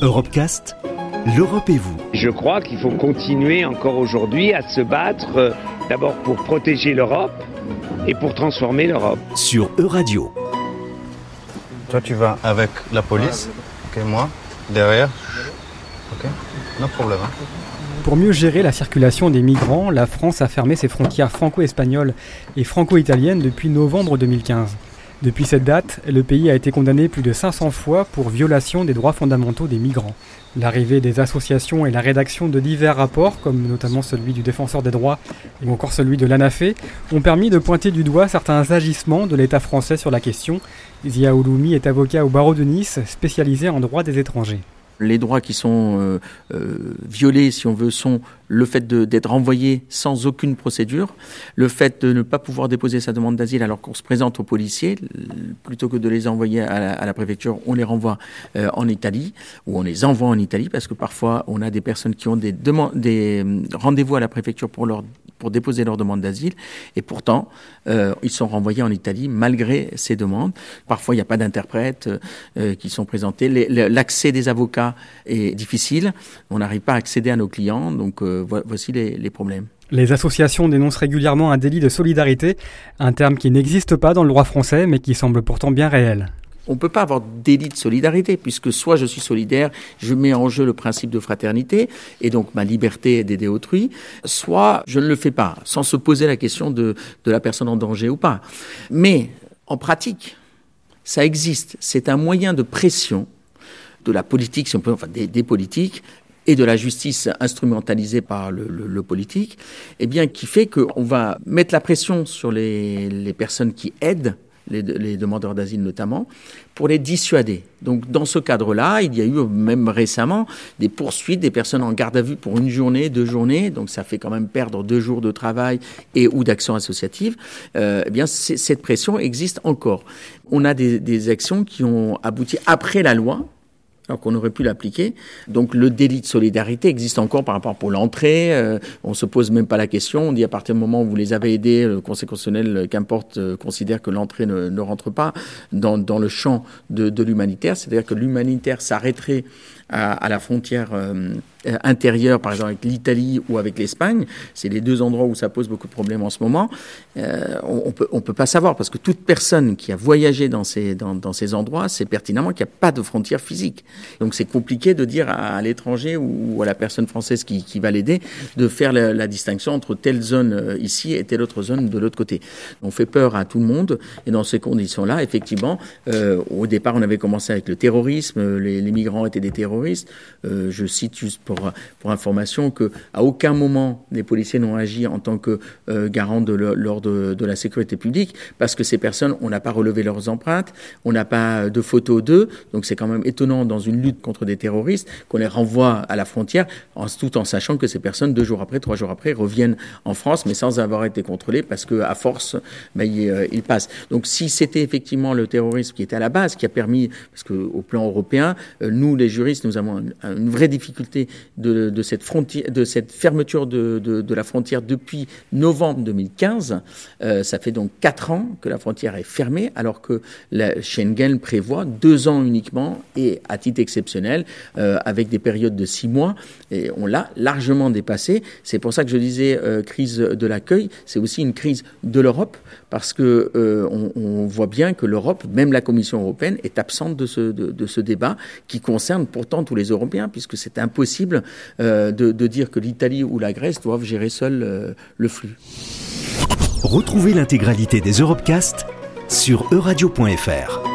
Europecast, l'Europe et vous. Je crois qu'il faut continuer encore aujourd'hui à se battre euh, d'abord pour protéger l'Europe et pour transformer l'Europe. Sur Euradio. Toi, tu vas avec la police, ok, moi, derrière, ok, no problème. hein. Pour mieux gérer la circulation des migrants, la France a fermé ses frontières franco-espagnoles et franco-italiennes depuis novembre 2015. Depuis cette date, le pays a été condamné plus de 500 fois pour violation des droits fondamentaux des migrants. L'arrivée des associations et la rédaction de divers rapports, comme notamment celui du défenseur des droits ou encore celui de l'ANAFE, ont permis de pointer du doigt certains agissements de l'État français sur la question. Zia Ouloumi est avocat au barreau de Nice, spécialisé en droit des étrangers. Les droits qui sont euh, euh, violés, si on veut, sont le fait d'être renvoyé sans aucune procédure, le fait de ne pas pouvoir déposer sa demande d'asile alors qu'on se présente aux policiers, plutôt que de les envoyer à la, préfecture, on les renvoie euh, en Italie ou on les envoie en Italie parce que parfois on a des personnes qui ont des, des euh, rendez-vous à la préfecture pour leur pour déposer leur demande d'asile et pourtant euh, ils sont renvoyés en Italie malgré ces demandes. Parfois il n'y a pas d'interprètes euh, euh, qui sont présentés. L'accès des avocats est difficile. On n'arrive pas à accéder à nos clients. Donc euh, vo- voici les, les problèmes. Les associations dénoncent régulièrement un délit de solidarité, un terme qui n'existe pas dans le droit français mais qui semble pourtant bien réel. On ne peut pas avoir délit de solidarité, puisque soit je suis solidaire, je mets en jeu le principe de fraternité, et donc ma liberté d'aider autrui, soit je ne le fais pas, sans se poser la question de, la personne en danger ou pas. Mais en pratique, ça existe. C'est un moyen de pression de la politique, si on peut, enfin des, politiques, et de la justice instrumentalisée par le, politique, eh bien, qui fait qu'on va mettre la pression sur les personnes qui aident, les, les demandeurs d'asile notamment, pour les dissuader. Donc, dans ce cadre-là, il y a eu même récemment des poursuites des personnes en garde à vue pour une journée, deux journées, donc ça fait quand même perdre deux jours de travail et ou d'action associative. Euh, eh bien, cette pression existe encore. On a des, des actions qui ont abouti après la loi, alors qu'on aurait pu l'appliquer. Donc le délit de solidarité existe encore par rapport pour l'entrée. Euh, on se pose même pas la question. On dit à partir du moment où vous les avez aidés, le Conseil constitutionnel, euh, qu'importe, euh, considère que l'entrée ne, rentre pas dans, dans le champ de, de l'humanitaire. C'est-à-dire que l'humanitaire s'arrêterait à, la frontière euh, intérieure, par exemple avec l'Italie ou avec l'Espagne. C'est les deux endroits où ça pose beaucoup de problèmes en ce moment. Euh, on, peut on peut pas savoir parce que toute personne qui a voyagé dans ces dans, ces endroits sait pertinemment qu'il n'y a pas de frontière physique. Donc c'est compliqué de dire à, l'étranger ou à la personne française qui, va l'aider de faire la, distinction entre telle zone euh, ici et telle autre zone de l'autre côté. On fait peur à tout le monde et dans ces conditions-là, effectivement, euh, au départ on avait commencé avec le terrorisme, les, migrants étaient des terroristes. Euh, je cite juste pour pour information que à aucun moment les policiers n'ont agi en tant que euh, garant de l'ordre de, la sécurité publique parce que ces personnes, on n'a pas relevé leurs empreintes, on n'a pas de photos d'eux, donc c'est quand même étonnant dans une lutte contre des terroristes qu'on les renvoie à la frontière, tout en sachant que ces personnes deux jours après, trois jours après, reviennent en France, mais sans avoir été contrôlées parce que à force, ils, euh, ils passent. Donc si c'était effectivement le terrorisme qui était à la base, qui a permis, parce que au plan européen, euh, nous les juristes, nous avons un- une vraie difficulté de, cette frontière, de cette fermeture de, de, la frontière depuis novembre 2015. Euh, ça fait donc quatre ans que la frontière est fermée, alors que la Schengen prévoit deux ans uniquement et à titre exceptionnel, euh, avec des périodes de six mois. Et on l'a largement dépassé. C'est pour ça que je disais euh, crise de l'accueil. C'est aussi une crise de l'Europe parce que on, voit bien que l'Europe, même la Commission européenne, est absente de ce, de ce débat qui concerne pourtant tous les Européens, puisque c'est impossible euh, de, dire que l'Italie ou la Grèce doivent gérer seuls euh, le flux. Retrouvez l'intégralité des Europecast sur euradio.fr.